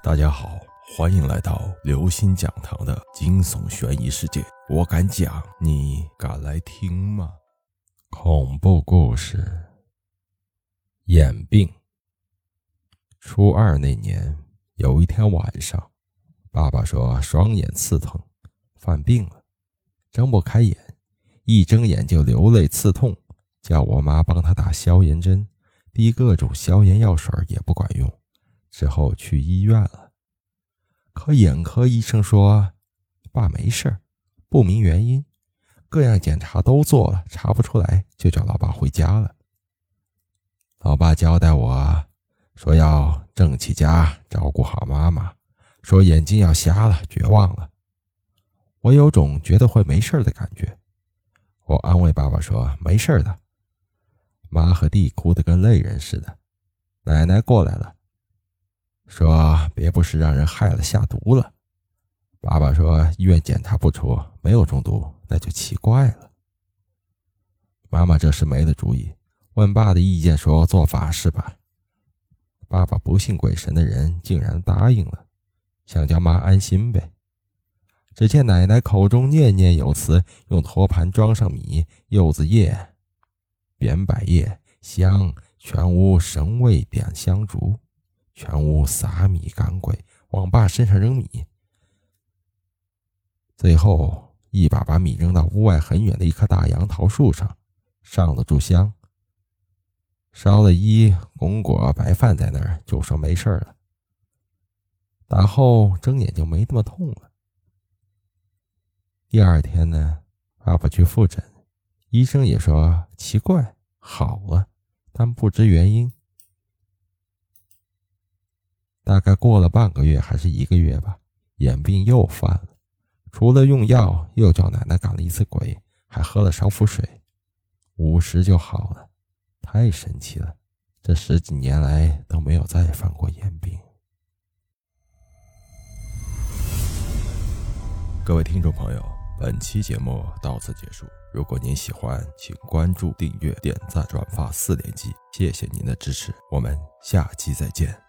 大家好，欢迎来到刘星讲堂的惊悚悬疑世界。我敢讲，你敢来听吗？恐怖故事。眼病。初二那年，有一天晚上，爸爸说双眼刺疼，犯病了，睁不开眼，一睁眼就流泪刺痛，叫我妈帮他打消炎针，滴各种消炎药水也不管用。之后去医院了，可眼科医生说：“爸没事不明原因，各样检查都做了，查不出来，就叫老爸回家了。”老爸交代我说要挣起家，照顾好妈妈，说眼睛要瞎了，绝望了。我有种觉得会没事的感觉，我安慰爸爸说：“没事的。”妈和弟哭得跟泪人似的，奶奶过来了。说别不是让人害了下毒了。爸爸说医院检查不出没有中毒，那就奇怪了。妈妈这时没了主意，问爸的意见，说做法事吧。爸爸不信鬼神的人竟然答应了，想叫妈安心呗。只见奶奶口中念念有词，用托盘装上米、柚子叶、扁柏叶、香，全屋神位点香烛。全屋撒米赶鬼，往爸身上扔米，最后一把把米扔到屋外很远的一棵大杨桃树上，上了炷香，烧了一红果白饭在那儿，就说没事了。打后睁眼就没那么痛了。第二天呢，爸爸去复诊，医生也说奇怪，好了，但不知原因。大概过了半个月还是一个月吧，眼病又犯了。除了用药，又叫奶奶赶了一次鬼，还喝了烧符水，午时就好了，太神奇了！这十几年来都没有再犯过眼病。各位听众朋友，本期节目到此结束。如果您喜欢，请关注、订阅、点赞、转发四连击，谢谢您的支持，我们下期再见。